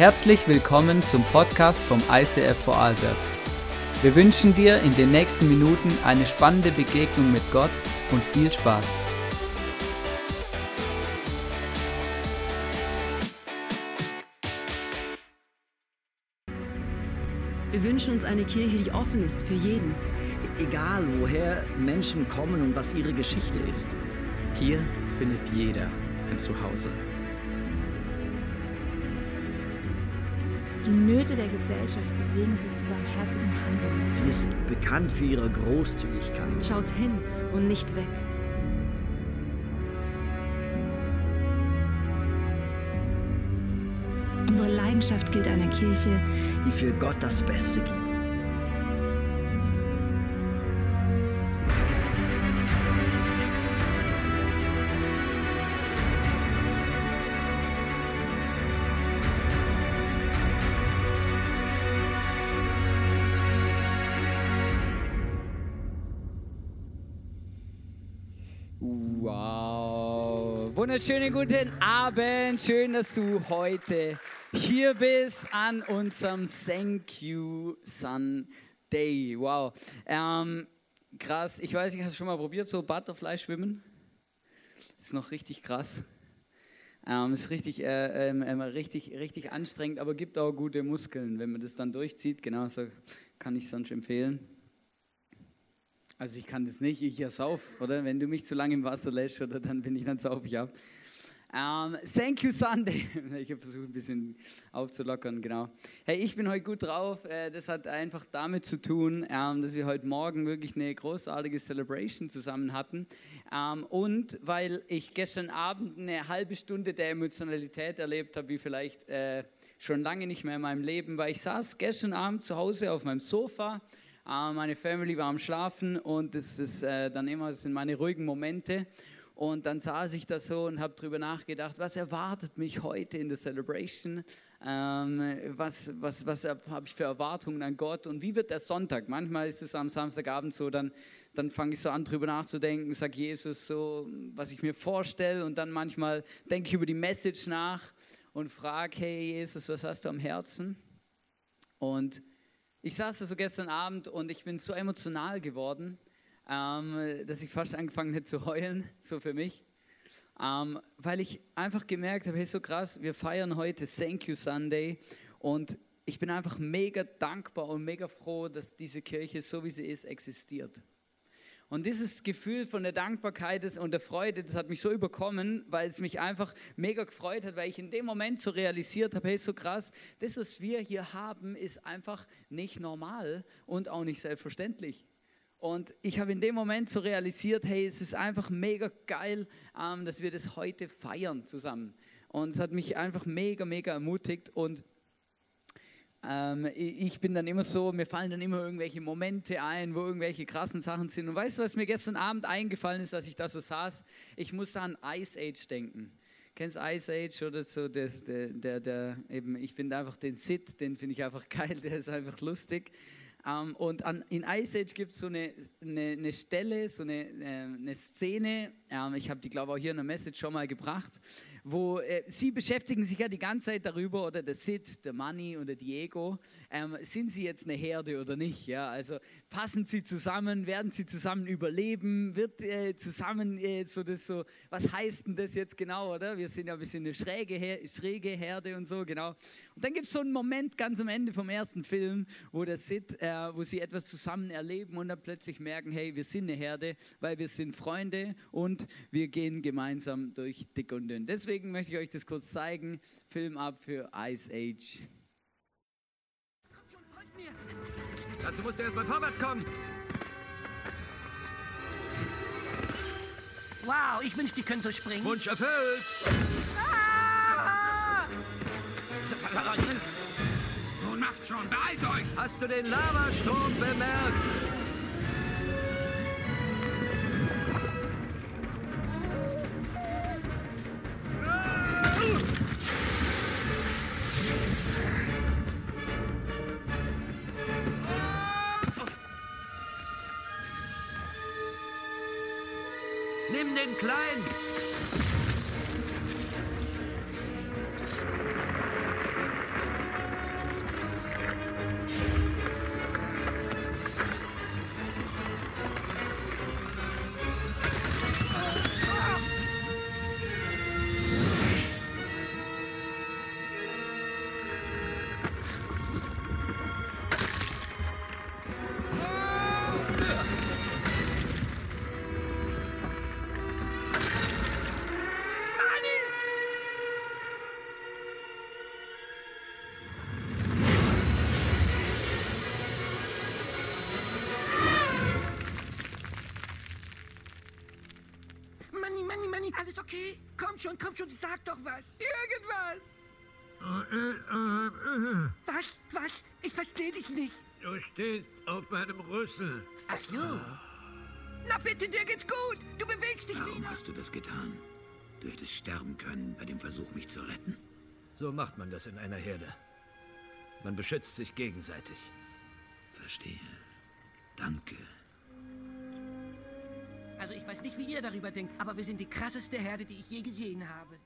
Herzlich willkommen zum Podcast vom ICF Vorarlberg. Wir wünschen dir in den nächsten Minuten eine spannende Begegnung mit Gott und viel Spaß. Wir wünschen uns eine Kirche, die offen ist für jeden. Egal, woher Menschen kommen und was ihre Geschichte ist. Hier findet jeder ein Zuhause. Die Nöte der Gesellschaft bewegen sie zu barmherzigem Handeln. Sie ist bekannt für ihre Großzügigkeit. Schaut hin und nicht weg. Unsere Leidenschaft gilt einer Kirche, die für Gott das Beste gibt. Wunderschönen guten Abend. Schön, dass du heute hier bist an unserem Thank You Sunday. Wow. Ähm, krass. Ich weiß nicht, hast du schon mal probiert, so Butterfly schwimmen? Ist noch richtig krass. Ähm, ist richtig, äh, ähm, ähm, richtig, richtig anstrengend, aber gibt auch gute Muskeln, wenn man das dann durchzieht. Genau so kann ich sonst empfehlen. Also ich kann das nicht, ich ja sauf, oder? Wenn du mich zu lange im Wasser lässt, oder dann bin ich dann sauf ab. Um, thank you Sunday. Ich habe versucht ein bisschen aufzulockern, genau. Hey, ich bin heute gut drauf. Äh, das hat einfach damit zu tun, ähm, dass wir heute Morgen wirklich eine großartige Celebration zusammen hatten. Ähm, und weil ich gestern Abend eine halbe Stunde der Emotionalität erlebt habe, wie vielleicht äh, schon lange nicht mehr in meinem Leben, weil ich saß gestern Abend zu Hause auf meinem Sofa meine Family war am Schlafen und das ist äh, dann immer, sind meine ruhigen Momente. Und dann saß ich da so und habe darüber nachgedacht, was erwartet mich heute in der Celebration? Ähm, was was, was habe ich für Erwartungen an Gott? Und wie wird der Sonntag? Manchmal ist es am Samstagabend so, dann, dann fange ich so an, darüber nachzudenken, sage Jesus so, was ich mir vorstelle. Und dann manchmal denke ich über die Message nach und frage, hey Jesus, was hast du am Herzen? Und ich saß da so gestern Abend und ich bin so emotional geworden, ähm, dass ich fast angefangen hätte zu heulen, so für mich. Ähm, weil ich einfach gemerkt habe, hey, so krass, wir feiern heute Thank You Sunday und ich bin einfach mega dankbar und mega froh, dass diese Kirche, so wie sie ist, existiert. Und dieses Gefühl von der Dankbarkeit und der Freude, das hat mich so überkommen, weil es mich einfach mega gefreut hat, weil ich in dem Moment so realisiert habe, hey, so krass, das, was wir hier haben, ist einfach nicht normal und auch nicht selbstverständlich. Und ich habe in dem Moment so realisiert, hey, es ist einfach mega geil, ähm, dass wir das heute feiern zusammen. Und es hat mich einfach mega, mega ermutigt und ähm, ich bin dann immer so, mir fallen dann immer irgendwelche Momente ein, wo irgendwelche krassen Sachen sind. Und weißt du, was mir gestern Abend eingefallen ist, als ich da so saß? Ich musste an Ice Age denken. Kennst Ice Age oder so? Das, der, der, der, eben, ich finde einfach den Sid, den finde ich einfach geil, der ist einfach lustig. Ähm, und an, in Ice Age gibt es so eine, eine, eine, Stelle, so eine, äh, eine Szene, ähm, ich habe die glaube ich auch hier in der Message schon mal gebracht, wo äh, sie beschäftigen sich ja die ganze Zeit darüber, oder der Sid, der Money und der Diego, ähm, sind sie jetzt eine Herde oder nicht? Ja? Also passen sie zusammen, werden sie zusammen überleben, wird äh, zusammen äh, so das so, was heißt denn das jetzt genau, oder? Wir sind ja ein bisschen eine schräge, Her schräge Herde und so, genau. Und dann gibt es so einen Moment ganz am Ende vom ersten Film, wo der Sid, äh, wo sie etwas zusammen erleben und dann plötzlich merken, hey, wir sind eine Herde, weil wir sind Freunde und wir gehen gemeinsam durch dick und dünn. Deswegen möchte ich euch das kurz zeigen. Film ab für Ice Age. Dazu musst du erstmal vorwärts kommen. Wow, ich wünschte, ich könnte so springen. Wunsch erfüllt. Ah! Nun macht schon, beeilt euch. Hast du den Lavastrom bemerkt? Komm schon, komm schon, sag doch was. Irgendwas. Was? Was? Ich verstehe dich nicht. Du stehst auf meinem Rüssel. Ach so. Na bitte, dir geht's gut. Du bewegst dich Warum wieder. hast du das getan? Du hättest sterben können bei dem Versuch, mich zu retten. So macht man das in einer Herde. Man beschützt sich gegenseitig. Verstehe. Danke. Also ich weiß nicht, wie ihr darüber denkt, aber wir sind die krasseste Herde, die ich je gesehen habe.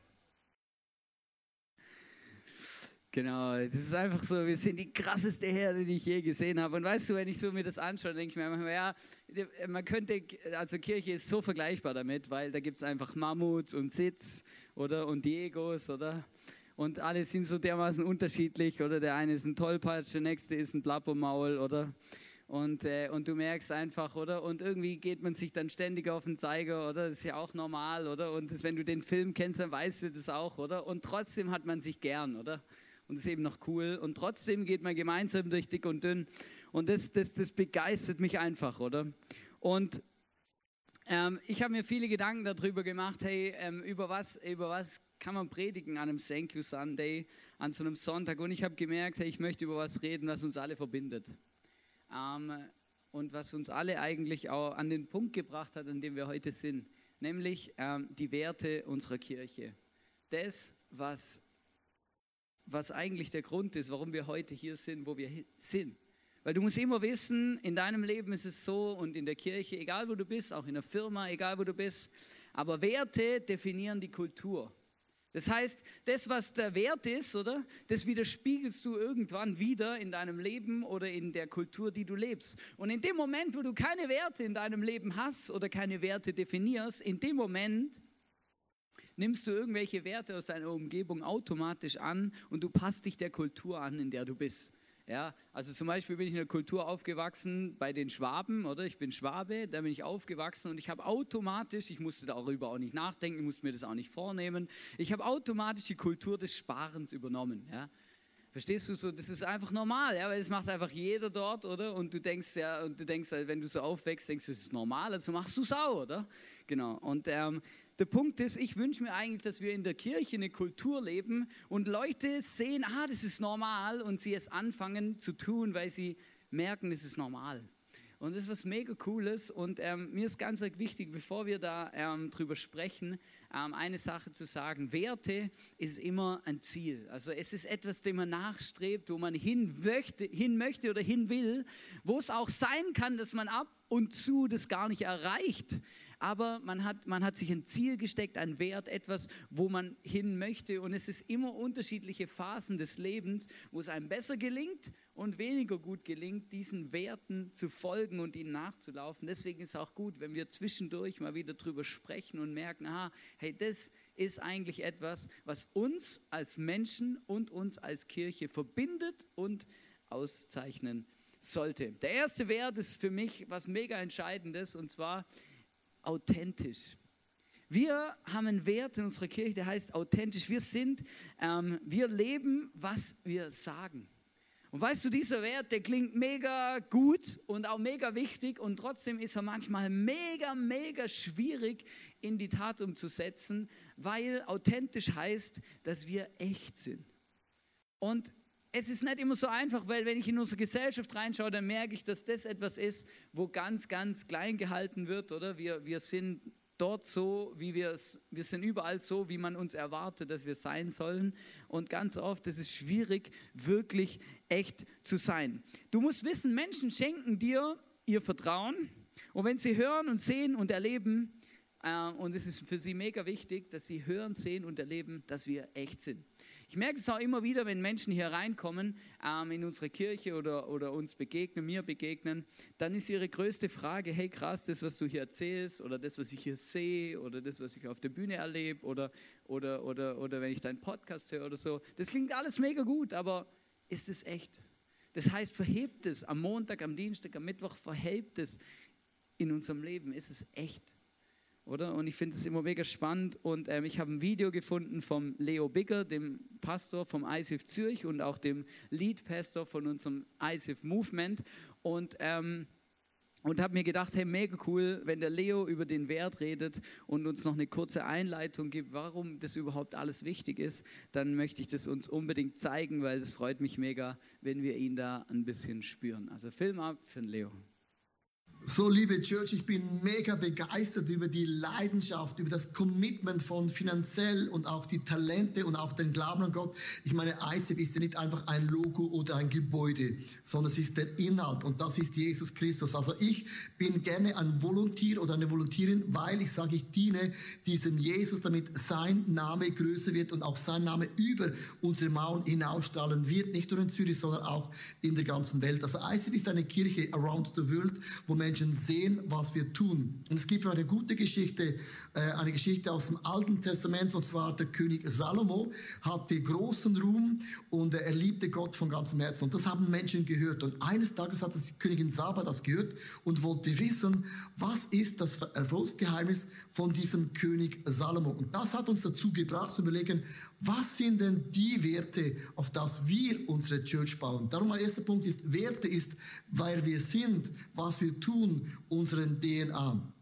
Genau, das ist einfach so, wir sind die krasseste Herde, die ich je gesehen habe. Und weißt du, wenn ich so mir das anschaue, denke ich mir manchmal, ja, man könnte, also Kirche ist so vergleichbar damit, weil da gibt es einfach Mammuts und Sitz, oder, und Diegos, oder? Und alle sind so dermaßen unterschiedlich, oder? Der eine ist ein Tollpatsch, der nächste ist ein Plappermaul, oder? Und, äh, und du merkst einfach, oder? Und irgendwie geht man sich dann ständig auf den Zeiger, oder? Das ist ja auch normal, oder? Und das, wenn du den Film kennst, dann weißt du das auch, oder? Und trotzdem hat man sich gern, oder? Und ist eben noch cool. Und trotzdem geht man gemeinsam durch dick und dünn. Und das, das, das begeistert mich einfach, oder? Und ähm, ich habe mir viele Gedanken darüber gemacht, hey, ähm, über, was, über was kann man predigen an einem Thank You Sunday, an so einem Sonntag. Und ich habe gemerkt, hey, ich möchte über was reden, was uns alle verbindet. Ähm, und was uns alle eigentlich auch an den Punkt gebracht hat, an dem wir heute sind. Nämlich ähm, die Werte unserer Kirche. Das, was was eigentlich der Grund ist, warum wir heute hier sind, wo wir sind. Weil du musst immer wissen, in deinem Leben ist es so und in der Kirche, egal wo du bist, auch in der Firma, egal wo du bist, aber Werte definieren die Kultur. Das heißt, das, was der Wert ist, oder? Das widerspiegelst du irgendwann wieder in deinem Leben oder in der Kultur, die du lebst. Und in dem Moment, wo du keine Werte in deinem Leben hast oder keine Werte definierst, in dem Moment nimmst du irgendwelche Werte aus deiner Umgebung automatisch an und du passt dich der Kultur an, in der du bist. Ja, also zum Beispiel bin ich in einer Kultur aufgewachsen bei den Schwaben, oder? Ich bin Schwabe, da bin ich aufgewachsen und ich habe automatisch, ich musste darüber auch nicht nachdenken, ich musste mir das auch nicht vornehmen, ich habe automatisch die Kultur des Sparens übernommen. Ja? Verstehst du so? Das ist einfach normal, ja, weil das macht einfach jeder dort, oder? Und du denkst ja, und du denkst, wenn du so aufwächst, denkst du, das ist normal, also machst du es auch, oder? Genau. Und ähm, der Punkt ist, ich wünsche mir eigentlich, dass wir in der Kirche eine Kultur leben und Leute sehen, ah, das ist normal und sie es anfangen zu tun, weil sie merken, das ist normal. Und das ist was mega Cooles und ähm, mir ist ganz wichtig, bevor wir da ähm, drüber sprechen, ähm, eine Sache zu sagen. Werte ist immer ein Ziel. Also es ist etwas, dem man nachstrebt, wo man hin möchte, hin möchte oder hin will, wo es auch sein kann, dass man ab und zu das gar nicht erreicht. Aber man hat, man hat sich ein Ziel gesteckt, ein Wert, etwas, wo man hin möchte. Und es ist immer unterschiedliche Phasen des Lebens, wo es einem besser gelingt und weniger gut gelingt, diesen Werten zu folgen und ihnen nachzulaufen. Deswegen ist es auch gut, wenn wir zwischendurch mal wieder drüber sprechen und merken, aha, hey, das ist eigentlich etwas, was uns als Menschen und uns als Kirche verbindet und auszeichnen sollte. Der erste Wert ist für mich was mega entscheidendes und zwar authentisch. Wir haben einen Wert in unserer Kirche, der heißt authentisch. Wir sind, ähm, wir leben, was wir sagen. Und weißt du, dieser Wert, der klingt mega gut und auch mega wichtig und trotzdem ist er manchmal mega, mega schwierig in die Tat umzusetzen, weil authentisch heißt, dass wir echt sind. Und es ist nicht immer so einfach, weil wenn ich in unsere Gesellschaft reinschaue, dann merke ich, dass das etwas ist, wo ganz, ganz klein gehalten wird, oder? Wir, wir sind dort so, wie wir es, wir sind überall so, wie man uns erwartet, dass wir sein sollen. Und ganz oft ist es schwierig, wirklich echt zu sein. Du musst wissen, Menschen schenken dir ihr Vertrauen. Und wenn sie hören und sehen und erleben, äh, und es ist für sie mega wichtig, dass sie hören, sehen und erleben, dass wir echt sind. Ich merke es auch immer wieder, wenn Menschen hier reinkommen ähm, in unsere Kirche oder, oder uns begegnen, mir begegnen, dann ist ihre größte Frage, hey krass, das, was du hier erzählst oder das, was ich hier sehe oder das, was ich auf der Bühne erlebe oder, oder, oder, oder wenn ich deinen Podcast höre oder so, das klingt alles mega gut, aber ist es echt? Das heißt, verhebt es am Montag, am Dienstag, am Mittwoch, verhebt es in unserem Leben, ist es echt? Oder? Und ich finde es immer mega spannend. Und ähm, ich habe ein Video gefunden vom Leo Bigger, dem Pastor vom ICF Zürich und auch dem Lead Pastor von unserem ICF Movement. Und ähm, und habe mir gedacht, hey, mega cool, wenn der Leo über den Wert redet und uns noch eine kurze Einleitung gibt, warum das überhaupt alles wichtig ist, dann möchte ich das uns unbedingt zeigen, weil es freut mich mega, wenn wir ihn da ein bisschen spüren. Also Film ab für den Leo. So, liebe Church, ich bin mega begeistert über die Leidenschaft, über das Commitment von finanziell und auch die Talente und auch den Glauben an Gott. Ich meine, ICEF ist ja nicht einfach ein Logo oder ein Gebäude, sondern es ist der Inhalt und das ist Jesus Christus. Also ich bin gerne ein Volontier oder eine Volontierin, weil ich sage, ich diene diesem Jesus, damit sein Name größer wird und auch sein Name über unsere Mauern hinausstrahlen wird, nicht nur in Zürich, sondern auch in der ganzen Welt. Also ICEF ist eine Kirche around the world, wo Menschen Menschen sehen, was wir tun. Und es gibt eine gute Geschichte, äh, eine Geschichte aus dem Alten Testament, und zwar der König Salomo hatte großen Ruhm und er liebte Gott von ganzem Herzen. Und das haben Menschen gehört. Und eines Tages hat die Königin Saba das gehört und wollte wissen, was ist das Erfolgsgeheimnis von diesem König Salomo. Und das hat uns dazu gebracht zu überlegen, was sind denn die Werte, auf das wir unsere Church bauen? Darum mein erster Punkt ist, Werte ist, weil wir sind, was wir tun, unseren DNA.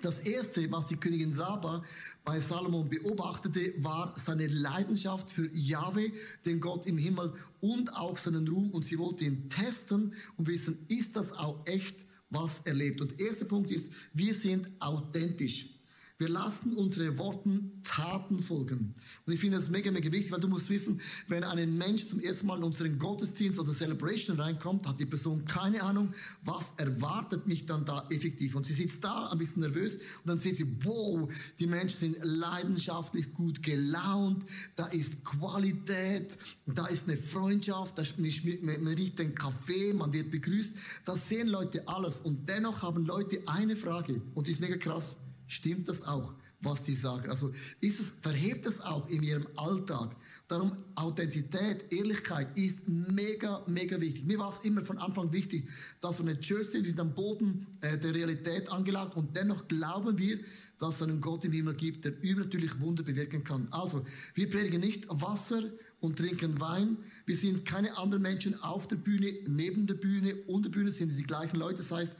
Das erste, was die Königin Saba bei Salomon beobachtete, war seine Leidenschaft für Jahwe, den Gott im Himmel und auch seinen Ruhm. Und sie wollte ihn testen und wissen, ist das auch echt, was er lebt? Und der erste Punkt ist, wir sind authentisch. Wir lassen unsere Worten Taten folgen. Und ich finde das mega, mega wichtig, weil du musst wissen, wenn ein Mensch zum ersten Mal in unseren Gottesdienst oder Celebration reinkommt, hat die Person keine Ahnung, was erwartet mich dann da effektiv. Und sie sitzt da ein bisschen nervös und dann sieht sie, wow, die Menschen sind leidenschaftlich gut gelaunt, da ist Qualität, da ist eine Freundschaft, da man riecht den Kaffee, man wird begrüßt. Das sehen Leute alles. Und dennoch haben Leute eine Frage und die ist mega krass Stimmt das auch, was sie sagen? Also ist es, verhebt es auch in ihrem Alltag? Darum Authentizität, Ehrlichkeit ist mega, mega wichtig. Mir war es immer von Anfang wichtig, dass wir eine Church sind, wir sind am Boden äh, der Realität angelangt und dennoch glauben wir, dass es einen Gott im Himmel gibt, der übernatürlich Wunder bewirken kann. Also, wir predigen nicht Wasser und trinken Wein. Wir sind keine anderen Menschen auf der Bühne, neben der Bühne, unter der Bühne sind die gleichen Leute. Das heißt,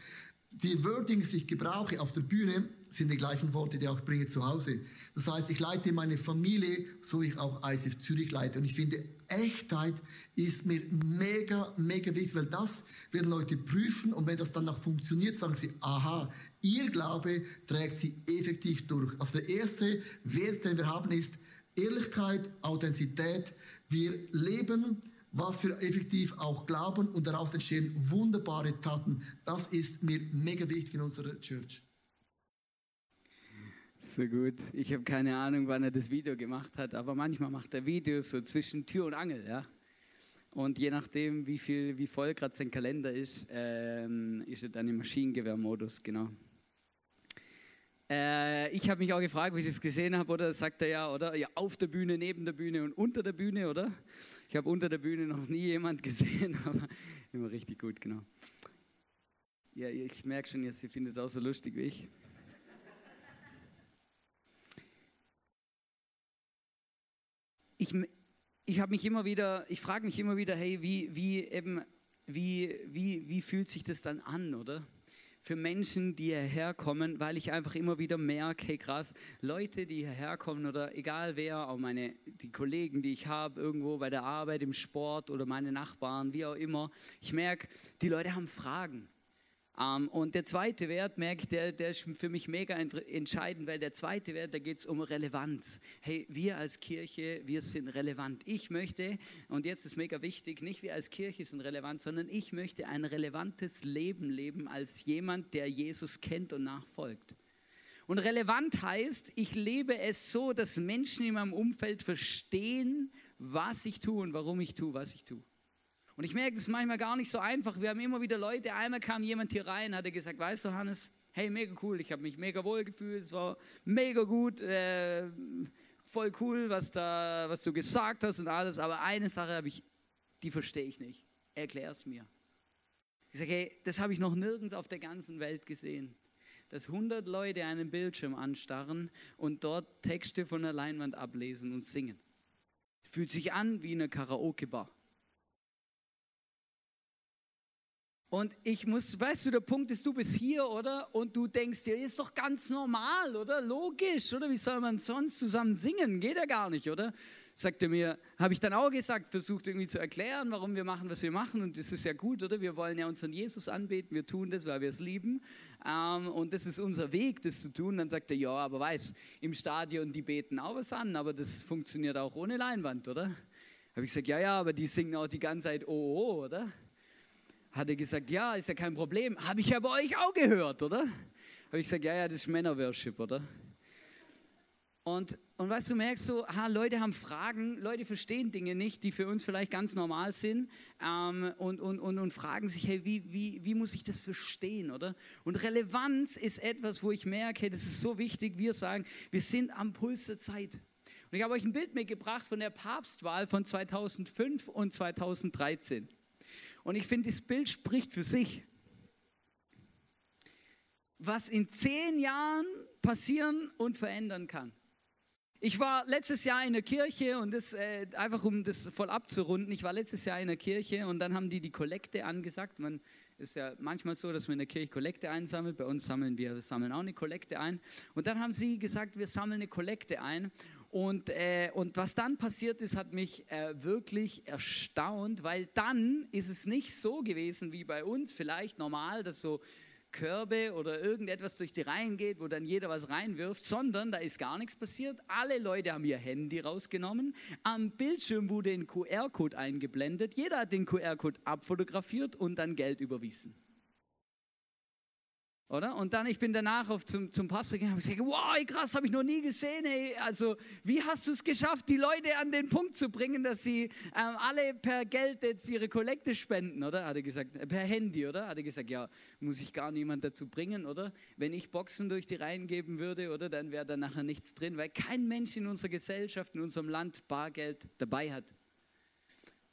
die Wordings, die ich gebrauche auf der Bühne, sind die gleichen Worte, die ich auch bringe zu Hause. Das heißt, ich leite meine Familie, so ich auch ICF Zürich leite. Und ich finde, Echtheit ist mir mega, mega wichtig, weil das werden Leute prüfen und wenn das dann noch funktioniert, sagen sie, aha, ihr Glaube trägt sie effektiv durch. Also der erste Wert, den wir haben, ist Ehrlichkeit, Authentizität. Wir leben was wir effektiv auch glauben und daraus entstehen wunderbare Taten. Das ist mir mega wichtig in unserer Church. So gut. Ich habe keine Ahnung, wann er das Video gemacht hat, aber manchmal macht er Videos so zwischen Tür und Angel, ja. Und je nachdem, wie viel, wie voll gerade sein Kalender ist, ähm, ist er dann im Maschinengewehrmodus, genau. Äh, ich habe mich auch gefragt, wie ich das gesehen habe, oder sagt er ja, oder? Ja, auf der Bühne, neben der Bühne und unter der Bühne, oder? Ich habe unter der Bühne noch nie jemand gesehen, aber immer richtig gut, genau. Ja, ich merke schon, ihr findet es auch so lustig wie ich. Ich, ich habe mich immer wieder, ich frage mich immer wieder, hey, wie, wie eben, wie, wie, wie fühlt sich das dann an, oder? Für Menschen, die hierher kommen, weil ich einfach immer wieder merke, hey krass, Leute, die hierher kommen oder egal wer, auch meine, die Kollegen, die ich habe, irgendwo bei der Arbeit, im Sport oder meine Nachbarn, wie auch immer, ich merke, die Leute haben Fragen. Ähm, und der zweite Wert, merke ich, der, der ist für mich mega entscheidend, weil der zweite Wert, da geht es um Relevanz. Hey, wir als Kirche, wir sind relevant. Ich möchte, und jetzt ist mega wichtig, nicht wir als Kirche sind relevant, sondern ich möchte ein relevantes Leben leben als jemand, der Jesus kennt und nachfolgt. Und relevant heißt, ich lebe es so, dass Menschen in meinem Umfeld verstehen, was ich tue und warum ich tue, was ich tue. Und ich merke, das ist manchmal gar nicht so einfach. Wir haben immer wieder Leute, einmal kam jemand hier rein, hat gesagt, weißt du, Hannes, hey, mega cool, ich habe mich mega wohl gefühlt, es war mega gut, äh, voll cool, was, da, was du gesagt hast und alles, aber eine Sache habe ich, die verstehe ich nicht. Erklär es mir. Ich sage, hey, das habe ich noch nirgends auf der ganzen Welt gesehen. Dass 100 Leute einen Bildschirm anstarren und dort Texte von der Leinwand ablesen und singen. Fühlt sich an wie eine Karaoke-Bar. Und ich muss, weißt du, der Punkt ist, du bist hier, oder? Und du denkst dir, ist doch ganz normal, oder? Logisch, oder? Wie soll man sonst zusammen singen? Geht ja gar nicht, oder? Sagt er mir, habe ich dann auch gesagt, versucht irgendwie zu erklären, warum wir machen, was wir machen. Und das ist ja gut, oder? Wir wollen ja unseren Jesus anbeten, wir tun das, weil wir es lieben. Ähm, und das ist unser Weg, das zu tun. Dann sagt er, ja, aber weiß, im Stadion, die beten auch was an, aber das funktioniert auch ohne Leinwand, oder? Habe ich gesagt, ja, ja, aber die singen auch die ganze Zeit, oh, oh, oder? Hat er gesagt, ja, ist ja kein Problem. Habe ich ja bei euch auch gehört, oder? Habe ich gesagt, ja, ja, das ist Männerworship, oder? Und, und weißt du, merkst so, ha, Leute haben Fragen, Leute verstehen Dinge nicht, die für uns vielleicht ganz normal sind ähm, und, und, und, und fragen sich, hey, wie, wie, wie muss ich das verstehen, oder? Und Relevanz ist etwas, wo ich merke, hey, das ist so wichtig, wir sagen, wir sind am Puls der Zeit. Und ich habe euch ein Bild mitgebracht von der Papstwahl von 2005 und 2013. Und ich finde, das Bild spricht für sich. Was in zehn Jahren passieren und verändern kann. Ich war letztes Jahr in der Kirche und das äh, einfach um das voll abzurunden. Ich war letztes Jahr in der Kirche und dann haben die die Kollekte angesagt. Man ist ja manchmal so, dass man in der Kirche Kollekte einsammelt. Bei uns sammeln wir sammeln auch eine Kollekte ein. Und dann haben sie gesagt, wir sammeln eine Kollekte ein. Und, äh, und was dann passiert ist, hat mich äh, wirklich erstaunt, weil dann ist es nicht so gewesen wie bei uns vielleicht normal, dass so Körbe oder irgendetwas durch die Reihen geht, wo dann jeder was reinwirft, sondern da ist gar nichts passiert. Alle Leute haben ihr Handy rausgenommen, am Bildschirm wurde ein QR-Code eingeblendet, jeder hat den QR-Code abfotografiert und dann Geld überwiesen. Oder? Und dann, ich bin danach auf zum, zum Pastor gegangen und gesagt, wow, krass, habe ich noch nie gesehen. Ey. Also, wie hast du es geschafft, die Leute an den Punkt zu bringen, dass sie ähm, alle per Geld jetzt ihre Kollekte spenden, oder? Hat er gesagt, äh, per Handy, oder? Hat er gesagt, ja, muss ich gar niemand dazu bringen, oder? Wenn ich Boxen durch die Reihen geben würde, oder? Dann wäre da nachher nichts drin, weil kein Mensch in unserer Gesellschaft, in unserem Land Bargeld dabei hat.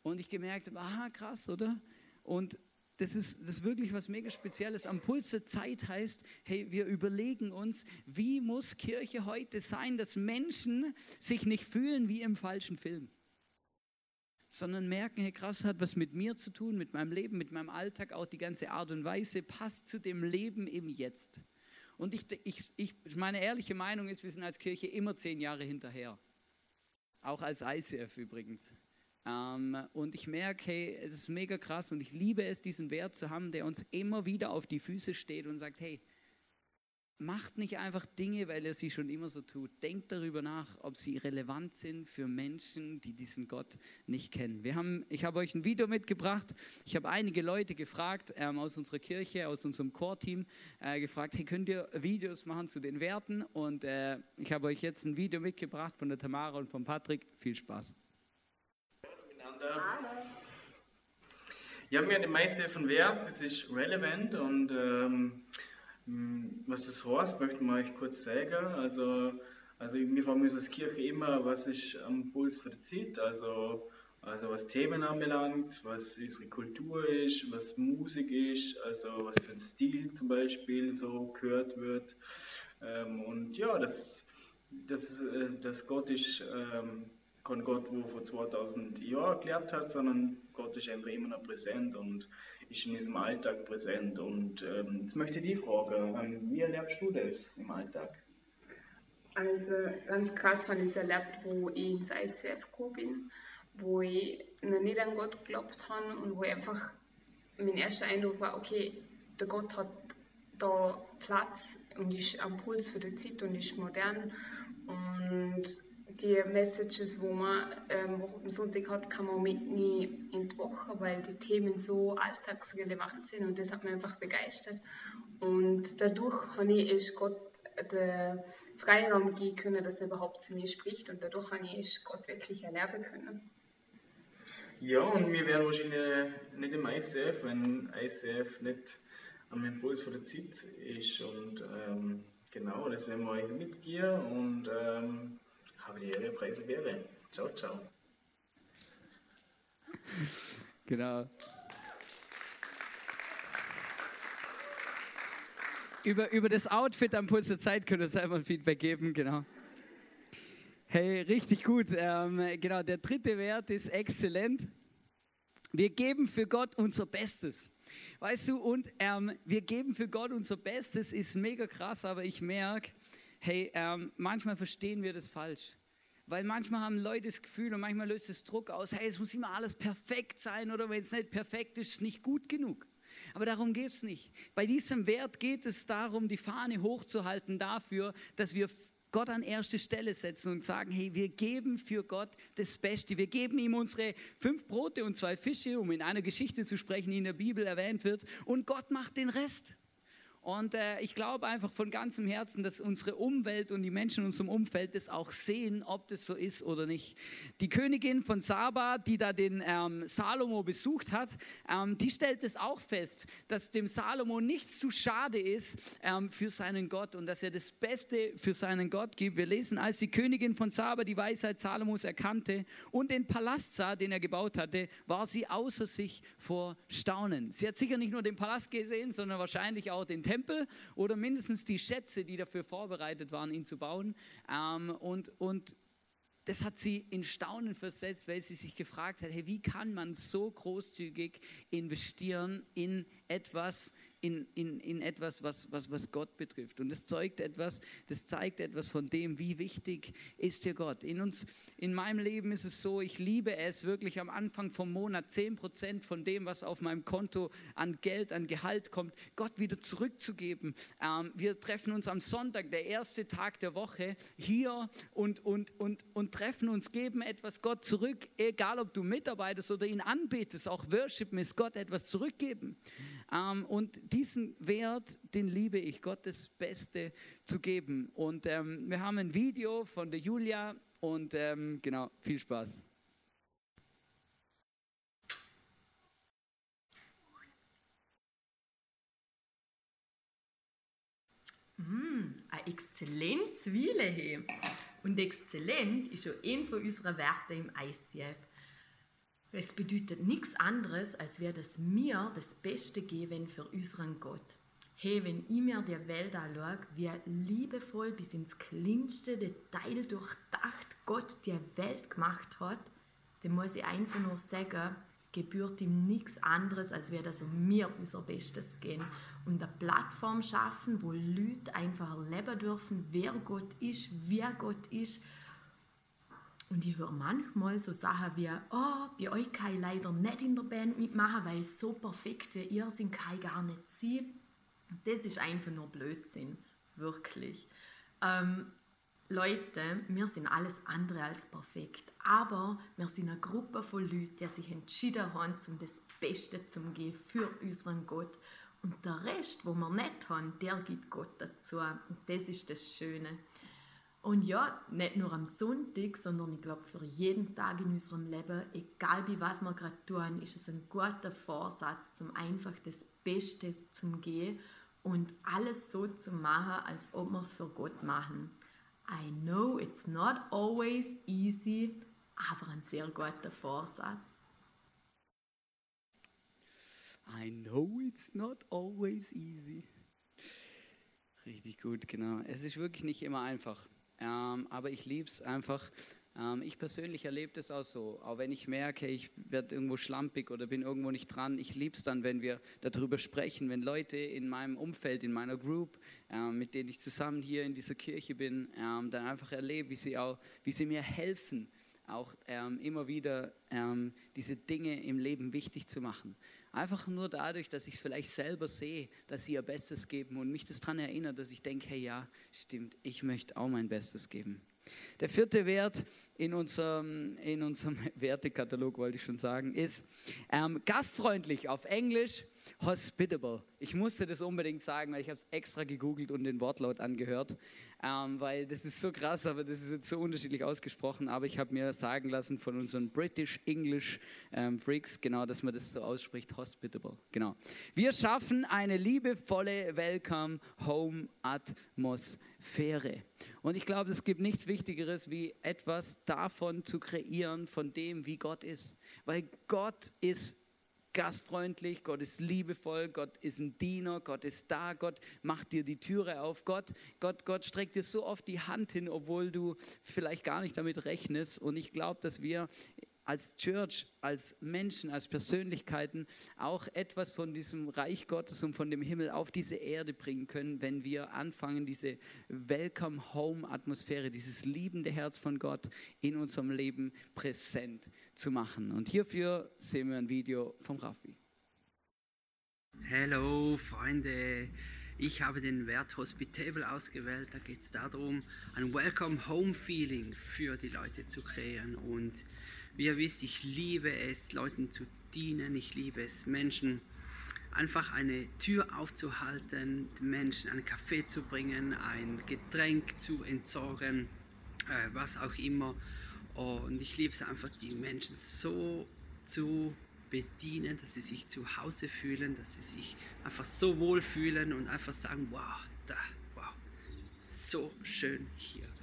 Und ich gemerkt, aha, krass, oder? Und das ist, das ist wirklich was mega Spezielles. Am Puls der Zeit heißt, hey, wir überlegen uns, wie muss Kirche heute sein, dass Menschen sich nicht fühlen wie im falschen Film, sondern merken, hey, krass, hat was mit mir zu tun, mit meinem Leben, mit meinem Alltag, auch die ganze Art und Weise passt zu dem Leben im Jetzt. Und ich, ich, ich, meine ehrliche Meinung ist, wir sind als Kirche immer zehn Jahre hinterher. Auch als ICF übrigens. Ähm, und ich merke, hey, es ist mega krass und ich liebe es, diesen Wert zu haben, der uns immer wieder auf die Füße steht und sagt, hey, macht nicht einfach Dinge, weil er sie schon immer so tut. Denkt darüber nach, ob sie relevant sind für Menschen, die diesen Gott nicht kennen. Wir haben, ich habe euch ein Video mitgebracht. Ich habe einige Leute gefragt ähm, aus unserer Kirche, aus unserem Core-Team, äh, gefragt, hey, könnt ihr Videos machen zu den Werten? Und äh, ich habe euch jetzt ein Video mitgebracht von der Tamara und von Patrick. Viel Spaß. Ja, mir die meiste von Wert, das ist relevant und ähm, was das heißt, möchte ich euch kurz sagen. Also, also wir fragen uns als Kirche immer, was ist am Puls die Zeit, also, also was Themen anbelangt, was unsere Kultur ist, was Musik ist, also was für ein Stil zum Beispiel so gehört wird. Ähm, und ja, das, das, äh, das Gott ist ähm, kein Gott, der vor 2000 Jahren erklärt hat, sondern Gott ist einfach immer noch präsent und ist in diesem Alltag präsent. Und ähm, jetzt möchte ich die fragen, ähm, wie erlebst du das im Alltag? Also ganz krass habe ich es erlebt, wo ich ins ICF gekommen bin, wo ich noch nicht an Gott geglaubt habe und wo einfach mein erster Eindruck war, okay, der Gott hat da Platz und ist am Puls für die Zeit und ist modern und die Messages, wo man ähm, am Sonntag hat, kann man mitnehmen in die Woche, weil die Themen so alltagsrelevant sind und das hat mich einfach begeistert. Und dadurch habe ich erst Gott den Freiraum geben können, dass er überhaupt zu mir spricht und dadurch habe ich erst Gott wirklich erlernen können. Ja, und wir wären wahrscheinlich nicht im ICF, wenn ICF nicht am Impuls von der Zeit ist und ähm, genau, das werden wir euch mitgehen und ähm, habe die Ehre, Preise Wäre. Ciao, ciao. Genau. Über, über das Outfit am Puls der Zeit könnt ihr selber ein Feedback geben, genau. Hey, richtig gut. Ähm, genau, der dritte Wert ist exzellent. wir geben für Gott unser Bestes. Weißt du, und ähm, wir geben für Gott unser Bestes, ist mega krass, aber ich merke, hey, ähm, manchmal verstehen wir das falsch. Weil manchmal haben Leute das Gefühl und manchmal löst es Druck aus, hey, es muss immer alles perfekt sein oder wenn es nicht perfekt ist, nicht gut genug. Aber darum geht es nicht. Bei diesem Wert geht es darum, die Fahne hochzuhalten dafür, dass wir Gott an erste Stelle setzen und sagen, hey, wir geben für Gott das Beste. Wir geben ihm unsere fünf Brote und zwei Fische, um in einer Geschichte zu sprechen, die in der Bibel erwähnt wird. Und Gott macht den Rest. Und äh, ich glaube einfach von ganzem Herzen, dass unsere Umwelt und die Menschen in unserem Umfeld das auch sehen, ob das so ist oder nicht. Die Königin von Saba, die da den ähm, Salomo besucht hat, ähm, die stellt es auch fest, dass dem Salomo nichts zu schade ist ähm, für seinen Gott und dass er das Beste für seinen Gott gibt. Wir lesen, als die Königin von Saba die Weisheit Salomos erkannte und den Palast sah, den er gebaut hatte, war sie außer sich vor Staunen. Sie hat sicher nicht nur den Palast gesehen, sondern wahrscheinlich auch den Tempel Tempel oder mindestens die Schätze, die dafür vorbereitet waren, ihn zu bauen. Ähm, und, und das hat sie in Staunen versetzt, weil sie sich gefragt hat, hey, wie kann man so großzügig investieren in etwas, in, in, in etwas, was, was, was Gott betrifft. Und das zeugt etwas, das zeigt etwas von dem, wie wichtig ist dir Gott. In uns, in meinem Leben ist es so, ich liebe es wirklich am Anfang vom Monat 10% von dem, was auf meinem Konto an Geld, an Gehalt kommt, Gott wieder zurückzugeben. Ähm, wir treffen uns am Sonntag, der erste Tag der Woche, hier und, und, und, und treffen uns, geben etwas Gott zurück, egal ob du mitarbeitest oder ihn anbetest, auch Worship ist Gott etwas zurückgeben. Ähm, und diesen Wert, den liebe ich, Gott das Beste zu geben. Und ähm, wir haben ein Video von der Julia und ähm, genau, viel Spaß. Mm, eine exzellente Zwiele. Und exzellent ist auch ein von unseren Werten im ICF. Es bedeutet nichts anderes, als wäre das mir das Beste geben für unseren Gott. Hey, wenn ich mir die Welt anschaue, wie liebevoll bis ins kleinste Detail durchdacht Gott die Welt gemacht hat, dann muss ich einfach nur sagen, gebührt ihm nichts anderes, als wäre das um mir unser Bestes gehen und eine Plattform schaffen, wo Leute einfach erleben dürfen, wer Gott ist, wie Gott ist und ich höre manchmal so Sachen wie, oh, bei euch kann ich leider nicht in der Band mitmachen, weil so perfekt wie ihr sind, kann ich gar nicht sein. Das ist einfach nur Blödsinn, wirklich. Ähm, Leute, wir sind alles andere als perfekt, aber wir sind eine Gruppe von Leuten, die sich entschieden haben, um das Beste zu geben für unseren Gott. Und der Rest, wo wir nicht haben, der gibt Gott dazu. Und das ist das Schöne. Und ja, nicht nur am Sonntag, sondern ich glaube für jeden Tag in unserem Leben, egal wie was wir gerade tun, ist es ein guter Vorsatz, zum einfach das Beste zu gehen und alles so zu machen, als ob wir es für Gott machen. I know it's not always easy, aber ein sehr guter Vorsatz. I know it's not always easy. Richtig gut, genau. Es ist wirklich nicht immer einfach. Ähm, aber ich liebe es einfach. Ähm, ich persönlich erlebe das auch so. Auch wenn ich merke, ich werde irgendwo schlampig oder bin irgendwo nicht dran. Ich liebe es dann, wenn wir darüber sprechen, wenn Leute in meinem Umfeld, in meiner Group, ähm, mit denen ich zusammen hier in dieser Kirche bin, ähm, dann einfach erlebe, wie sie, auch, wie sie mir helfen, auch ähm, immer wieder ähm, diese Dinge im Leben wichtig zu machen. Einfach nur dadurch, dass ich es vielleicht selber sehe, dass sie ihr Bestes geben und mich das daran erinnert, dass ich denke, hey ja, stimmt, ich möchte auch mein Bestes geben. Der vierte Wert in unserem, in unserem Wertekatalog, wollte ich schon sagen, ist ähm, gastfreundlich auf Englisch, hospitable. Ich musste das unbedingt sagen, weil ich habe es extra gegoogelt und den Wortlaut angehört ähm, weil das ist so krass, aber das ist so unterschiedlich ausgesprochen. Aber ich habe mir sagen lassen von unseren British English ähm, Freaks, genau, dass man das so ausspricht, hospitable. Genau. Wir schaffen eine liebevolle Welcome Home Atmosphäre. Und ich glaube, es gibt nichts Wichtigeres, wie etwas davon zu kreieren, von dem, wie Gott ist. Weil Gott ist gastfreundlich, Gott ist liebevoll, Gott ist ein Diener, Gott ist da, Gott macht dir die Türe auf, Gott, Gott, Gott streckt dir so oft die Hand hin, obwohl du vielleicht gar nicht damit rechnest. Und ich glaube, dass wir als Church, als Menschen, als Persönlichkeiten auch etwas von diesem Reich Gottes und von dem Himmel auf diese Erde bringen können, wenn wir anfangen, diese Welcome Home Atmosphäre, dieses liebende Herz von Gott in unserem Leben präsent zu machen. Und hierfür sehen wir ein Video vom Raffi. Hallo Freunde, ich habe den Wert Hospitable ausgewählt. Da geht es darum, ein Welcome Home Feeling für die Leute zu kreieren. Und wie ihr wisst, ich liebe es, Leuten zu dienen. Ich liebe es, Menschen einfach eine Tür aufzuhalten, Menschen einen Kaffee zu bringen, ein Getränk zu entsorgen, äh, was auch immer. Und ich liebe es einfach, die Menschen so zu bedienen, dass sie sich zu Hause fühlen, dass sie sich einfach so wohl fühlen und einfach sagen, wow, da, wow, so schön hier.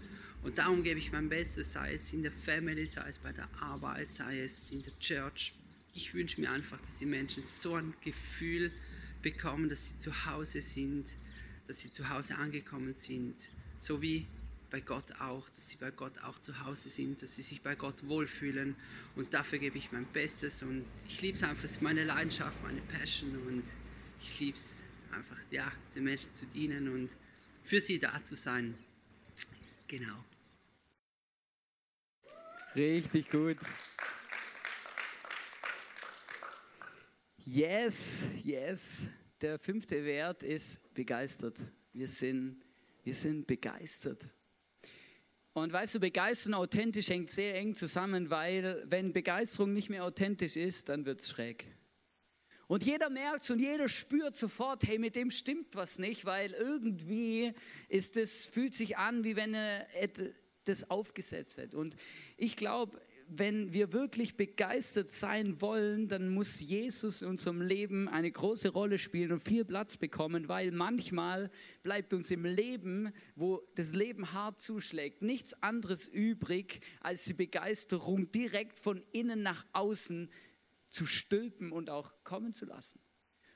Und darum gebe ich mein Bestes, sei es in der Family, sei es bei der Arbeit, sei es in der Church. Ich wünsche mir einfach, dass die Menschen so ein Gefühl bekommen, dass sie zu Hause sind, dass sie zu Hause angekommen sind, so wie bei Gott auch, dass sie bei Gott auch zu Hause sind, dass sie sich bei Gott wohlfühlen. Und dafür gebe ich mein Bestes. Und ich liebe es einfach, es ist meine Leidenschaft, meine Passion. Und ich liebe es einfach, ja, den Menschen zu dienen und für sie da zu sein. Genau. Richtig gut. Yes, yes. Der fünfte Wert ist begeistert. Wir sind, wir sind begeistert. Und weißt du, begeistern authentisch hängt sehr eng zusammen, weil wenn Begeisterung nicht mehr authentisch ist, dann wird es schräg. Und jeder merkt und jeder spürt sofort, hey, mit dem stimmt was nicht, weil irgendwie ist es, fühlt sich an, wie wenn er das aufgesetzt hat. Und ich glaube, wenn wir wirklich begeistert sein wollen, dann muss Jesus in unserem Leben eine große Rolle spielen und viel Platz bekommen, weil manchmal bleibt uns im Leben, wo das Leben hart zuschlägt, nichts anderes übrig, als die Begeisterung direkt von innen nach außen zu stülpen und auch kommen zu lassen.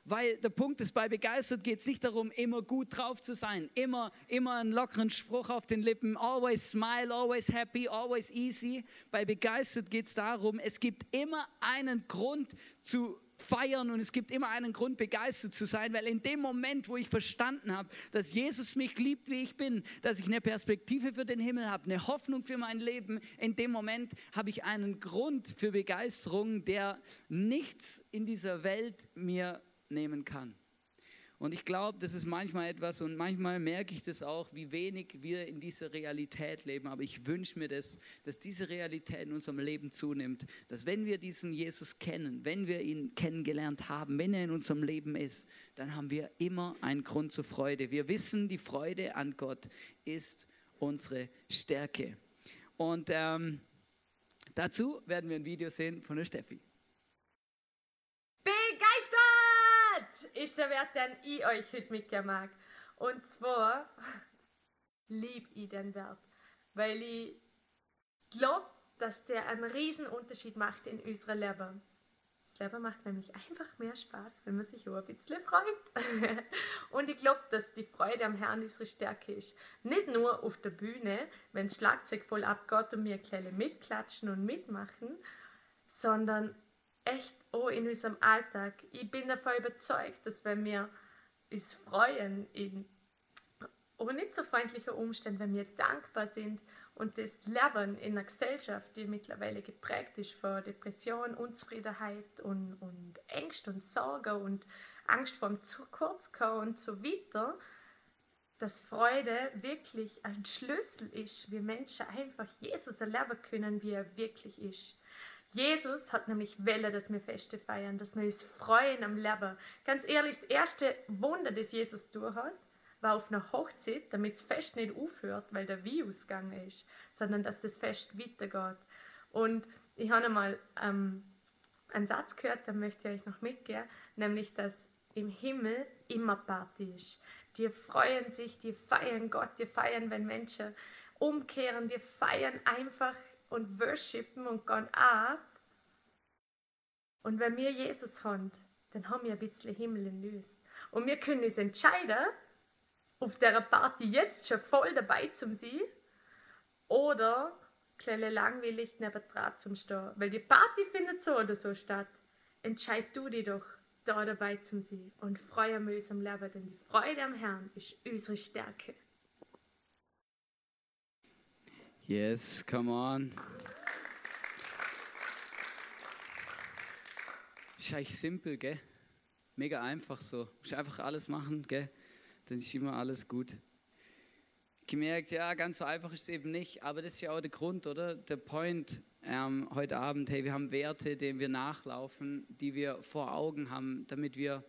Weil der Punkt ist, bei begeistert geht es nicht darum, immer gut drauf zu sein, immer, immer einen lockeren Spruch auf den Lippen, always smile, always happy, always easy. Bei begeistert geht es darum, es gibt immer einen Grund zu feiern und es gibt immer einen Grund, begeistert zu sein, weil in dem Moment, wo ich verstanden habe, dass Jesus mich liebt, wie ich bin, dass ich eine Perspektive für den Himmel habe, eine Hoffnung für mein Leben, in dem Moment habe ich einen Grund für Begeisterung, der nichts in dieser Welt mir nehmen kann. Und ich glaube, das ist manchmal etwas und manchmal merke ich das auch, wie wenig wir in dieser Realität leben. Aber ich wünsche mir das, dass diese Realität in unserem Leben zunimmt. Dass wenn wir diesen Jesus kennen, wenn wir ihn kennengelernt haben, wenn er in unserem Leben ist, dann haben wir immer einen Grund zur Freude. Wir wissen, die Freude an Gott ist unsere Stärke. Und ähm, dazu werden wir ein Video sehen von der Steffi. Ist der Wert, den ich euch heute mitgeben mag. Und zwar liebe ich den Wert, weil ich glaube, dass der einen riesen Unterschied macht in unserer Leben. Das Leben macht nämlich einfach mehr Spaß, wenn man sich auch ein bisschen freut. und ich glaube, dass die Freude am Herrn unsere Stärke ist. Nicht nur auf der Bühne, wenn das Schlagzeug voll abgeht und wir kleine mitklatschen und mitmachen, sondern echt auch in unserem Alltag. Ich bin davon überzeugt, dass wenn wir uns freuen in aber nicht so freundlichen Umständen, wenn wir dankbar sind und das Leben in einer Gesellschaft, die mittlerweile geprägt ist von Depression, Unzufriedenheit und, und Ängste und Sorge und Angst vor dem zu kurz kommen und so weiter, dass Freude wirklich ein Schlüssel ist, wie Menschen einfach Jesus erleben können, wie er wirklich ist. Jesus hat nämlich Welle, dass wir Feste feiern, dass wir uns freuen am Leben. Ganz ehrlich, das erste Wunder, das Jesus durch hat, war auf einer Hochzeit, damit das Fest nicht aufhört, weil der Virus gegangen ist, sondern dass das Fest weitergeht. Und ich habe einmal ähm, einen Satz gehört, den möchte ich euch noch mitgeben, nämlich, dass im Himmel immer Party ist. Die freuen sich, die feiern Gott, die feiern, wenn Menschen umkehren, die feiern einfach und worshipen und gehen ab. Und wenn wir Jesus haben, dann haben wir ein bisschen Himmel in uns. Und wir können uns entscheiden, auf der Party jetzt schon voll dabei zu sein oder kleine langweilig neben Draht zum Stehen, weil die Party findet so oder so statt. Entscheid du dich doch, da dabei zu sein und freue mich am Leben, denn die Freude am Herrn ist unsere Stärke. Yes, come on. Ist eigentlich simpel, gell? Mega einfach so. Muss einfach alles machen, gell? Dann ist immer alles gut. Gemerkt, ja, ganz so einfach ist es eben nicht, aber das ist ja auch der Grund, oder? Der Point ähm, heute Abend, hey, wir haben Werte, denen wir nachlaufen, die wir vor Augen haben, damit wir,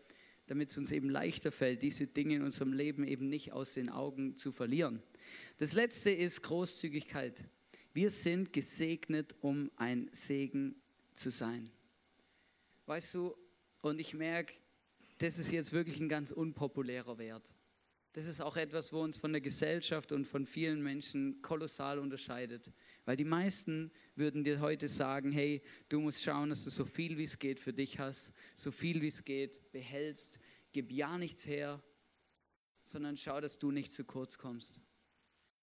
damit es uns eben leichter fällt, diese Dinge in unserem Leben eben nicht aus den Augen zu verlieren. Das letzte ist Großzügigkeit. Wir sind gesegnet, um ein Segen zu sein. Weißt du, und ich merke, das ist jetzt wirklich ein ganz unpopulärer Wert. Das ist auch etwas, wo uns von der Gesellschaft und von vielen Menschen kolossal unterscheidet. Weil die meisten würden dir heute sagen, hey, du musst schauen, dass du so viel wie es geht für dich hast, so viel wie es geht behältst, gib ja nichts her, sondern schau, dass du nicht zu kurz kommst.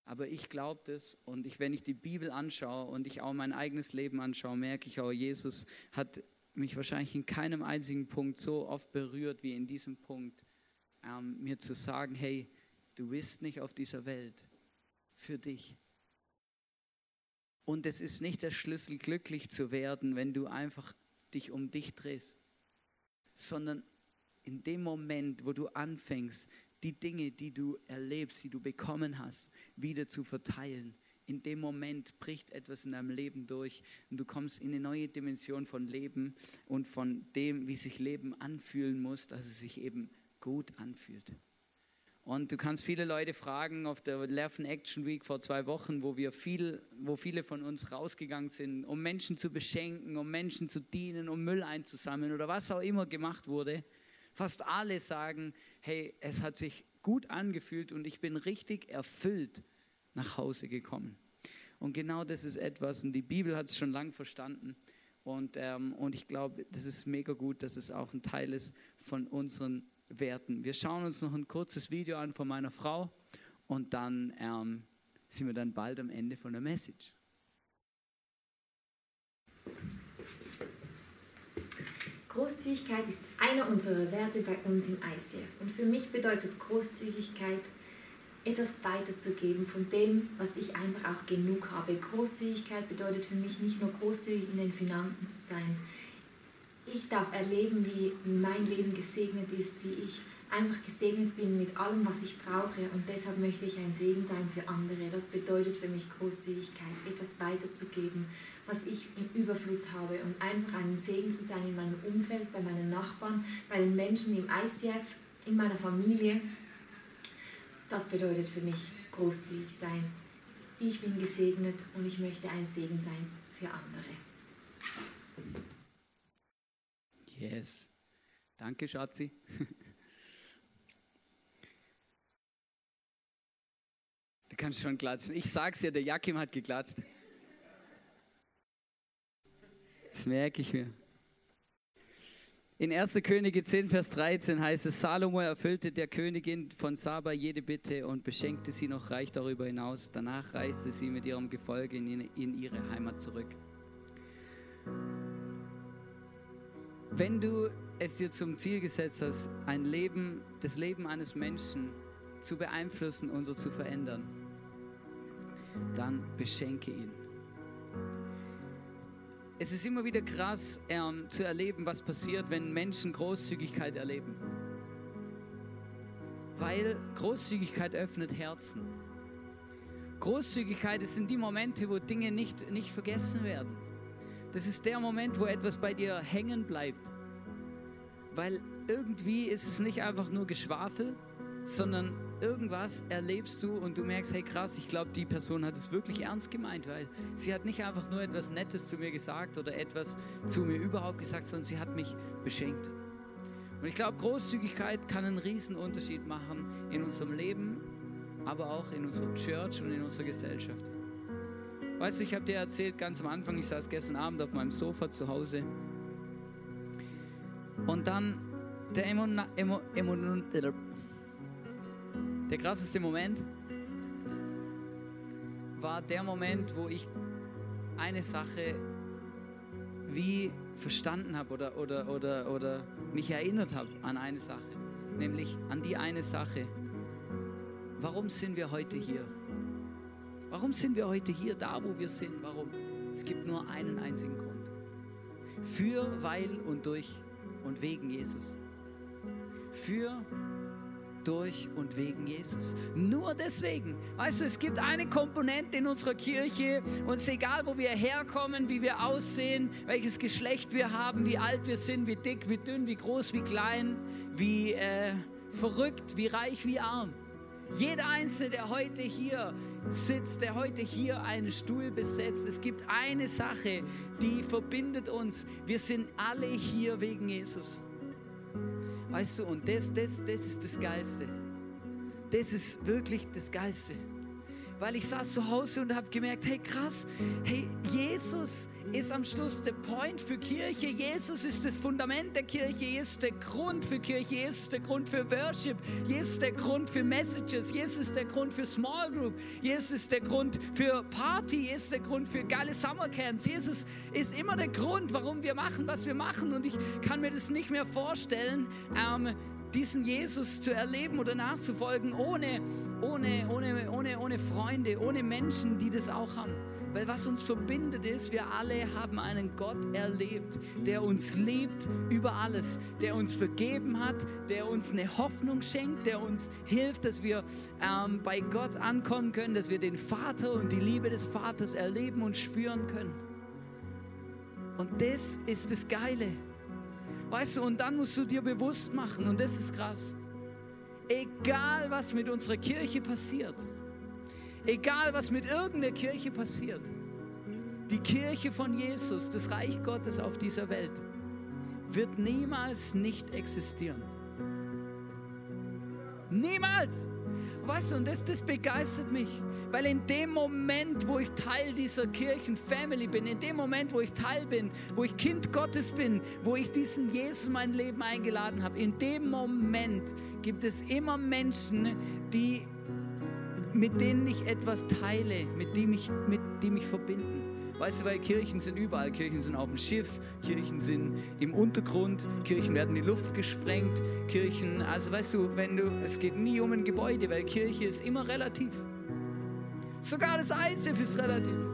Aber ich glaube das und ich, wenn ich die Bibel anschaue und ich auch mein eigenes Leben anschaue, merke ich auch, Jesus hat mich wahrscheinlich in keinem einzigen Punkt so oft berührt wie in diesem Punkt, ähm, mir zu sagen, hey, du bist nicht auf dieser Welt für dich. Und es ist nicht der Schlüssel, glücklich zu werden, wenn du einfach dich um dich drehst, sondern in dem Moment, wo du anfängst, die Dinge, die du erlebst, die du bekommen hast, wieder zu verteilen, in dem Moment bricht etwas in deinem Leben durch und du kommst in eine neue Dimension von Leben und von dem, wie sich Leben anfühlen muss, dass es sich eben gut anfühlt. Und du kannst viele Leute fragen auf der Lerven Action Week vor zwei Wochen, wo wir viel, wo viele von uns rausgegangen sind, um Menschen zu beschenken, um Menschen zu dienen, um Müll einzusammeln oder was auch immer gemacht wurde. Fast alle sagen, hey, es hat sich gut angefühlt und ich bin richtig erfüllt nach Hause gekommen. Und genau das ist etwas, und die Bibel hat es schon lange verstanden. Und, ähm, und ich glaube, das ist mega gut, dass es auch ein Teil ist von unseren Werten. Wir schauen uns noch ein kurzes Video an von meiner Frau und dann ähm, sind wir dann bald am Ende von der Message. Großzügigkeit ist einer unserer Werte bei uns im ICF. Und für mich bedeutet Großzügigkeit, etwas weiterzugeben von dem, was ich einfach auch genug habe. Großzügigkeit bedeutet für mich nicht nur großzügig in den Finanzen zu sein. Ich darf erleben, wie mein Leben gesegnet ist, wie ich einfach gesegnet bin mit allem, was ich brauche und deshalb möchte ich ein Segen sein für andere. Das bedeutet für mich Großzügigkeit, etwas weiterzugeben, was ich im Überfluss habe und einfach ein Segen zu sein in meinem Umfeld, bei meinen Nachbarn, bei den Menschen im ICF, in meiner Familie das bedeutet für mich großzügig sein. Ich bin gesegnet und ich möchte ein Segen sein für andere. Yes. Danke, Schatzi. Du kannst schon klatschen. Ich sag's dir, der Jakim hat geklatscht. Das merke ich mir. In 1. Könige 10, Vers 13 heißt es, Salomo erfüllte der Königin von Saba jede Bitte und beschenkte sie noch reich darüber hinaus. Danach reiste sie mit ihrem Gefolge in ihre Heimat zurück. Wenn du es dir zum Ziel gesetzt hast, ein Leben, das Leben eines Menschen zu beeinflussen oder zu verändern, dann beschenke ihn es ist immer wieder krass ähm, zu erleben, was passiert, wenn Menschen Großzügigkeit erleben. Weil Großzügigkeit öffnet Herzen. Großzügigkeit sind die Momente, wo Dinge nicht, nicht vergessen werden. Das ist der Moment, wo etwas bei dir hängen bleibt. Weil irgendwie ist es nicht einfach nur Geschwafel, sondern irgendwas erlebst du und du merkst, hey krass, ich glaube, die Person hat es wirklich ernst gemeint, weil sie hat nicht einfach nur etwas Nettes zu mir gesagt oder etwas zu mir überhaupt gesagt, sondern sie hat mich beschenkt. Und ich glaube, Großzügigkeit kann einen riesen Unterschied machen in unserem Leben, aber auch in unserer Church und in unserer Gesellschaft. Weißt du, ich habe dir erzählt ganz am Anfang, ich saß gestern Abend auf meinem Sofa zu Hause und dann der Emon, Emon, Emon, der krasseste Moment war der Moment, wo ich eine Sache wie verstanden habe oder, oder, oder, oder mich erinnert habe an eine Sache, nämlich an die eine Sache. Warum sind wir heute hier? Warum sind wir heute hier, da wo wir sind? Warum? Es gibt nur einen einzigen Grund. Für, weil und durch und wegen Jesus. Für, durch und wegen Jesus. Nur deswegen. Weißt du, es gibt eine Komponente in unserer Kirche ist egal, wo wir herkommen, wie wir aussehen, welches Geschlecht wir haben, wie alt wir sind, wie dick, wie dünn, wie groß, wie klein, wie äh, verrückt, wie reich, wie arm. Jeder Einzelne, der heute hier sitzt, der heute hier einen Stuhl besetzt, es gibt eine Sache, die verbindet uns. Wir sind alle hier wegen Jesus. Weißt du, und das, das, das ist das Geilste. Das ist wirklich das Geilste. Weil ich saß zu Hause und habe gemerkt, hey krass, hey, Jesus ist am Schluss der Point für Kirche. Jesus ist das Fundament der Kirche. Jesus ist der Grund für Kirche. Jesus ist der Grund für Worship. Jesus ist der Grund für Messages. Jesus ist der Grund für Small Group. Jesus ist der Grund für Party. Jesus ist der Grund für geile Summercamps. Jesus ist immer der Grund, warum wir machen, was wir machen. Und ich kann mir das nicht mehr vorstellen, ähm, diesen Jesus zu erleben oder nachzufolgen, ohne, ohne, ohne, ohne, ohne Freunde, ohne Menschen, die das auch haben. Weil was uns verbindet ist, wir alle haben einen Gott erlebt, der uns liebt über alles, der uns vergeben hat, der uns eine Hoffnung schenkt, der uns hilft, dass wir ähm, bei Gott ankommen können, dass wir den Vater und die Liebe des Vaters erleben und spüren können. Und das ist das Geile. Weißt du, und dann musst du dir bewusst machen, und das ist krass, egal was mit unserer Kirche passiert, egal was mit irgendeiner Kirche passiert, die Kirche von Jesus, das Reich Gottes auf dieser Welt, wird niemals nicht existieren. Niemals! Weißt du, und das, das begeistert mich, weil in dem Moment, wo ich Teil dieser Kirchenfamily bin, in dem Moment, wo ich Teil bin, wo ich Kind Gottes bin, wo ich diesen Jesus in mein Leben eingeladen habe, in dem Moment gibt es immer Menschen, die, mit denen ich etwas teile, mit denen mich, mit, die mich verbinden. Weißt du, weil Kirchen sind überall. Kirchen sind auf dem Schiff, Kirchen sind im Untergrund, Kirchen werden in die Luft gesprengt, Kirchen, also weißt du, wenn du, es geht nie um ein Gebäude, weil Kirche ist immer relativ. Sogar das ISIF ist relativ.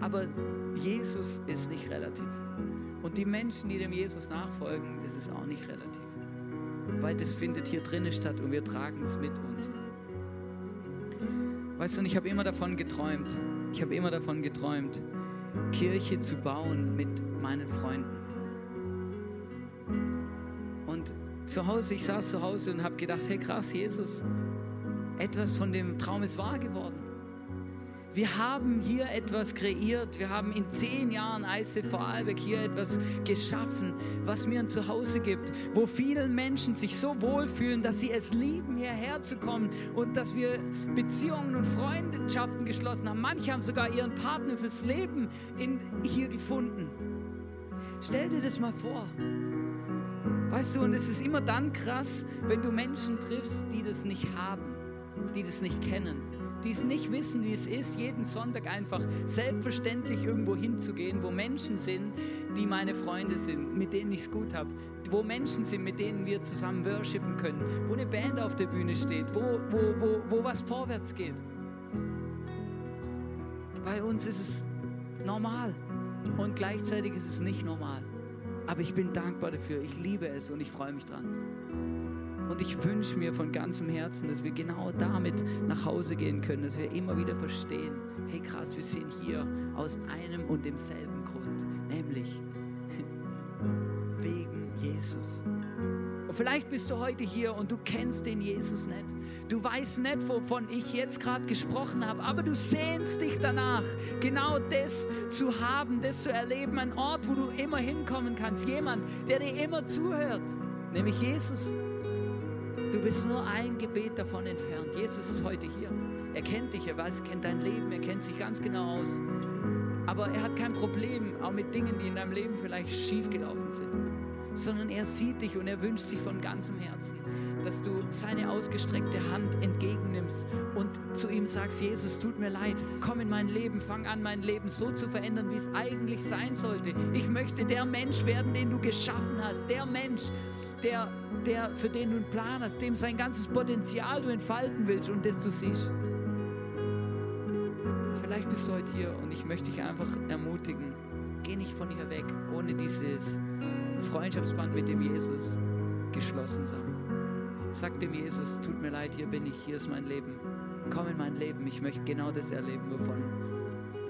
Aber Jesus ist nicht relativ. Und die Menschen, die dem Jesus nachfolgen, das ist auch nicht relativ. Weil das findet hier drinnen statt und wir tragen es mit uns. Weißt du, und ich habe immer davon geträumt, ich habe immer davon geträumt, Kirche zu bauen mit meinen Freunden. Und zu Hause, ich saß zu Hause und habe gedacht, hey krass, Jesus, etwas von dem Traum ist wahr geworden. Wir haben hier etwas kreiert. Wir haben in zehn Jahren ICF Vorarlberg hier etwas geschaffen, was mir ein Zuhause gibt, wo viele Menschen sich so wohlfühlen, dass sie es lieben, hierher zu kommen und dass wir Beziehungen und Freundschaften geschlossen haben. Manche haben sogar ihren Partner fürs Leben in, hier gefunden. Stell dir das mal vor. Weißt du, und es ist immer dann krass, wenn du Menschen triffst, die das nicht haben, die das nicht kennen die es nicht wissen, wie es ist, jeden Sonntag einfach selbstverständlich irgendwo hinzugehen, wo Menschen sind, die meine Freunde sind, mit denen ich es gut habe, wo Menschen sind, mit denen wir zusammen worshipen können, wo eine Band auf der Bühne steht, wo, wo, wo, wo was vorwärts geht. Bei uns ist es normal und gleichzeitig ist es nicht normal. Aber ich bin dankbar dafür, ich liebe es und ich freue mich dran. Und ich wünsche mir von ganzem Herzen, dass wir genau damit nach Hause gehen können, dass wir immer wieder verstehen, hey krass, wir sind hier aus einem und demselben Grund, nämlich wegen Jesus. Und vielleicht bist du heute hier und du kennst den Jesus nicht. Du weißt nicht, wovon ich jetzt gerade gesprochen habe, aber du sehnst dich danach, genau das zu haben, das zu erleben, ein Ort, wo du immer hinkommen kannst, jemand, der dir immer zuhört, nämlich Jesus. Du bist nur ein Gebet davon entfernt. Jesus ist heute hier. Er kennt dich, er weiß, er kennt dein Leben, er kennt sich ganz genau aus. Aber er hat kein Problem, auch mit Dingen, die in deinem Leben vielleicht schiefgelaufen sind, sondern er sieht dich und er wünscht sich von ganzem Herzen, dass du seine ausgestreckte Hand entgegennimmst und zu ihm sagst, Jesus, tut mir leid, komm in mein Leben, fang an, mein Leben so zu verändern, wie es eigentlich sein sollte. Ich möchte der Mensch werden, den du geschaffen hast, der Mensch, der, der, für den du einen Plan hast, dem sein ganzes Potenzial du entfalten willst und das du siehst. Vielleicht bist du heute hier und ich möchte dich einfach ermutigen, geh nicht von hier weg, ohne dieses Freundschaftsband mit dem Jesus geschlossen haben. Sag dem Jesus, tut mir leid, hier bin ich, hier ist mein Leben. Komm in mein Leben, ich möchte genau das erleben, wovon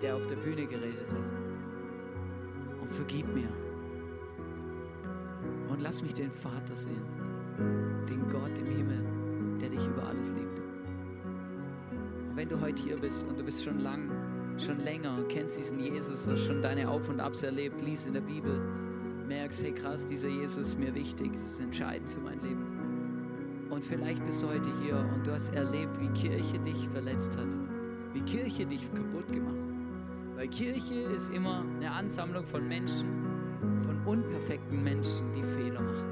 der auf der Bühne geredet hat. Und vergib mir. Und lass mich den Vater sehen, den Gott im Himmel, der dich über alles liebt. Und wenn du heute hier bist und du bist schon lang, schon länger, kennst diesen Jesus, hast schon deine Auf und Abs erlebt, liest in der Bibel, merkst, hey krass, dieser Jesus ist mir wichtig, das ist entscheidend für mein Leben. Und vielleicht bist du heute hier und du hast erlebt, wie Kirche dich verletzt hat, wie Kirche dich kaputt gemacht hat. Weil Kirche ist immer eine Ansammlung von Menschen, von unperfekten Menschen, die Fehler machen.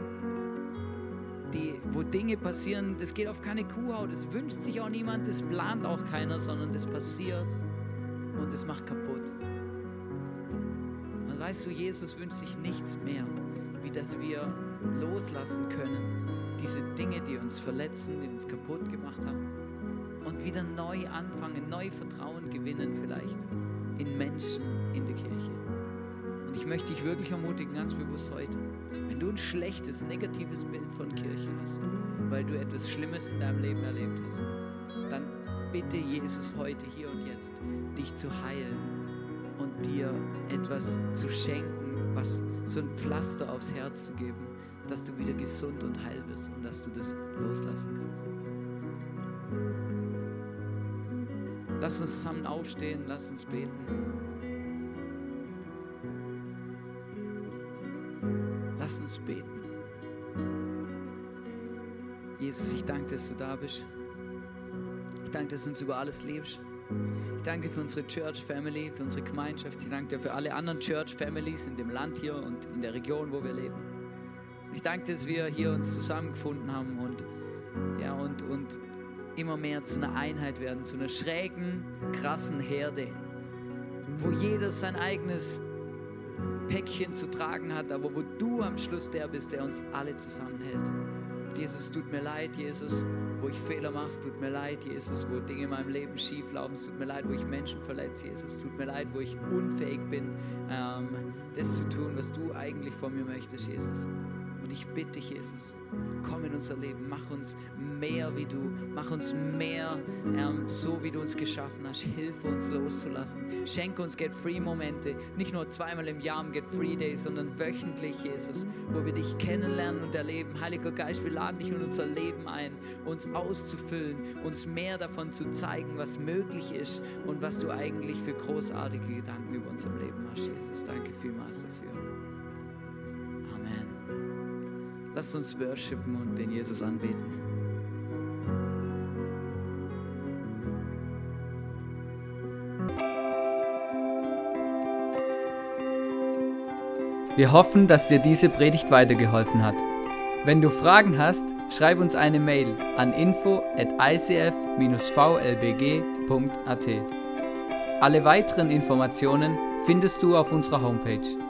Die, wo Dinge passieren, das geht auf keine Kuhhaut, das wünscht sich auch niemand, das plant auch keiner, sondern das passiert und das macht kaputt. Und weißt du, Jesus wünscht sich nichts mehr, wie dass wir loslassen können, diese Dinge, die uns verletzen, die uns kaputt gemacht haben, und wieder neu anfangen, neu Vertrauen gewinnen vielleicht in Menschen in der Kirche. Und ich möchte dich wirklich ermutigen, ganz bewusst heute, wenn du ein schlechtes, negatives Bild von Kirche hast, weil du etwas Schlimmes in deinem Leben erlebt hast, dann bitte Jesus heute, hier und jetzt, dich zu heilen und dir etwas zu schenken, was so ein Pflaster aufs Herz zu geben, dass du wieder gesund und heil wirst und dass du das loslassen kannst. Lass uns zusammen aufstehen, lass uns beten. Lass uns beten. Jesus, ich danke, dass du da bist. Ich danke, dass du uns über alles liebst. Ich danke für unsere Church Family, für unsere Gemeinschaft. Ich danke dir für alle anderen Church Families in dem Land hier und in der Region, wo wir leben. Ich danke dass wir hier uns zusammengefunden haben und, ja, und, und immer mehr zu einer Einheit werden, zu einer schrägen, krassen Herde, wo jeder sein eigenes Päckchen zu tragen hat, aber wo du am Schluss der bist, der uns alle zusammenhält. Jesus, tut mir leid, Jesus, wo ich Fehler mache, tut mir leid, Jesus, wo Dinge in meinem Leben schief laufen, tut mir leid, wo ich Menschen verletze, Jesus, tut mir leid, wo ich unfähig bin, ähm, das zu tun, was du eigentlich von mir möchtest, Jesus. Und ich bitte dich, Jesus, komm in unser Leben, mach uns mehr wie du, mach uns mehr ähm, so, wie du uns geschaffen hast. Hilf uns loszulassen. Schenke uns Get-Free-Momente, nicht nur zweimal im Jahr am Get-Free-Day, sondern wöchentlich, Jesus, wo wir dich kennenlernen und erleben. Heiliger Geist, wir laden dich in unser Leben ein, uns auszufüllen, uns mehr davon zu zeigen, was möglich ist und was du eigentlich für großartige Gedanken über unser Leben hast, Jesus. Danke vielmals dafür. Lass uns worshipen und den Jesus anbeten. Wir hoffen, dass dir diese Predigt weitergeholfen hat. Wenn du Fragen hast, schreib uns eine Mail an info at icf-vlbg.at. Alle weiteren Informationen findest du auf unserer Homepage